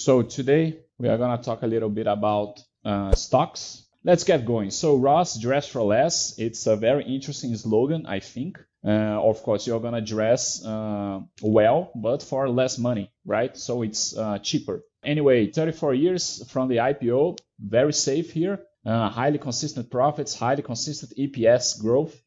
So today we are gonna talk a little bit about uh, stocks. Let's get going. So Ross, dress for less. It's a very interesting slogan, I think. Uh, of course, you're gonna dress uh, well, but for less money, right? So it's uh, cheaper. Anyway, 34 years from the IPO, very safe here. Uh, highly consistent profits, highly consistent EPS growth,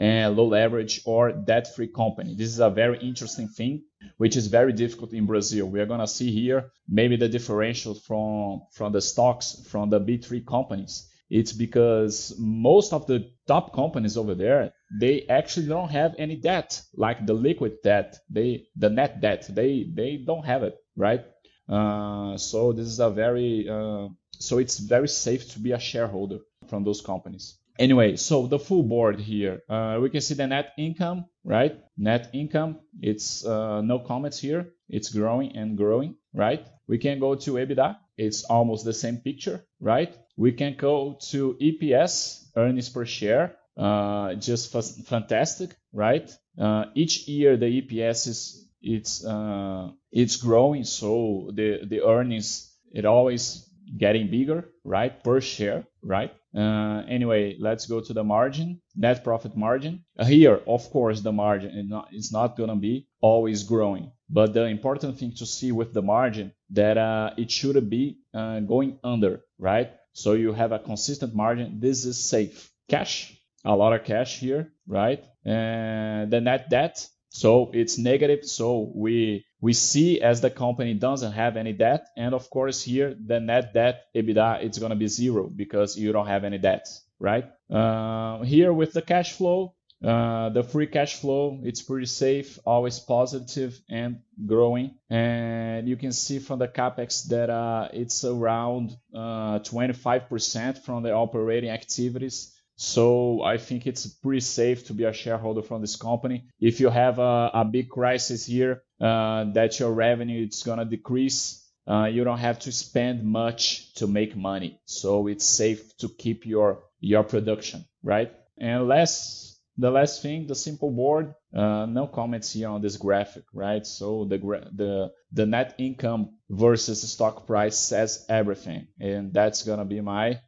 and low leverage or debt-free company. This is a very interesting thing, which is very difficult in Brazil. We are gonna see here maybe the differential from from the stocks from the B3 companies. It's because most of the top companies over there, they actually don't have any debt, like the liquid debt, they the net debt, they they don't have it, right? Uh, so this is a very uh, so it's very safe to be a shareholder from those companies. Anyway, so the full board here, uh, we can see the net income, right? Net income, it's uh, no comments here. It's growing and growing, right? We can go to EBITDA. It's almost the same picture, right? We can go to EPS, earnings per share, uh, just fantastic, right? Uh, each year the EPS is it's uh, it's growing, so the the earnings it always getting bigger, right? Per share, right? Uh, anyway, let's go to the margin, net profit margin. Uh, here, of course, the margin is not, it's not going to be always growing. But the important thing to see with the margin that uh, it should be uh, going under, right? So you have a consistent margin. This is safe. Cash, a lot of cash here, right? And the net debt, so it's negative. So we we see as the company doesn't have any debt, and of course here the net debt EBITDA it's gonna be zero because you don't have any debt, right? Uh, here with the cash flow, uh, the free cash flow it's pretty safe, always positive and growing, and you can see from the capex that uh, it's around 25% uh, from the operating activities so I think it's pretty safe to be a shareholder from this company. If you have a, a big crisis here, uh, that your revenue is gonna decrease, uh, you don't have to spend much to make money. So it's safe to keep your your production, right? And last, the last thing, the simple board. Uh, no comments here on this graphic, right? So the the the net income versus the stock price says everything, and that's gonna be my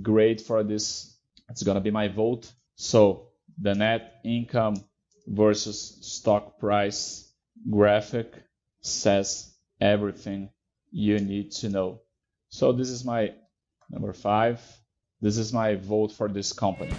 grade for this it's going to be my vote. So the net income versus stock price graphic says everything you need to know. So this is my number five. This is my vote for this company.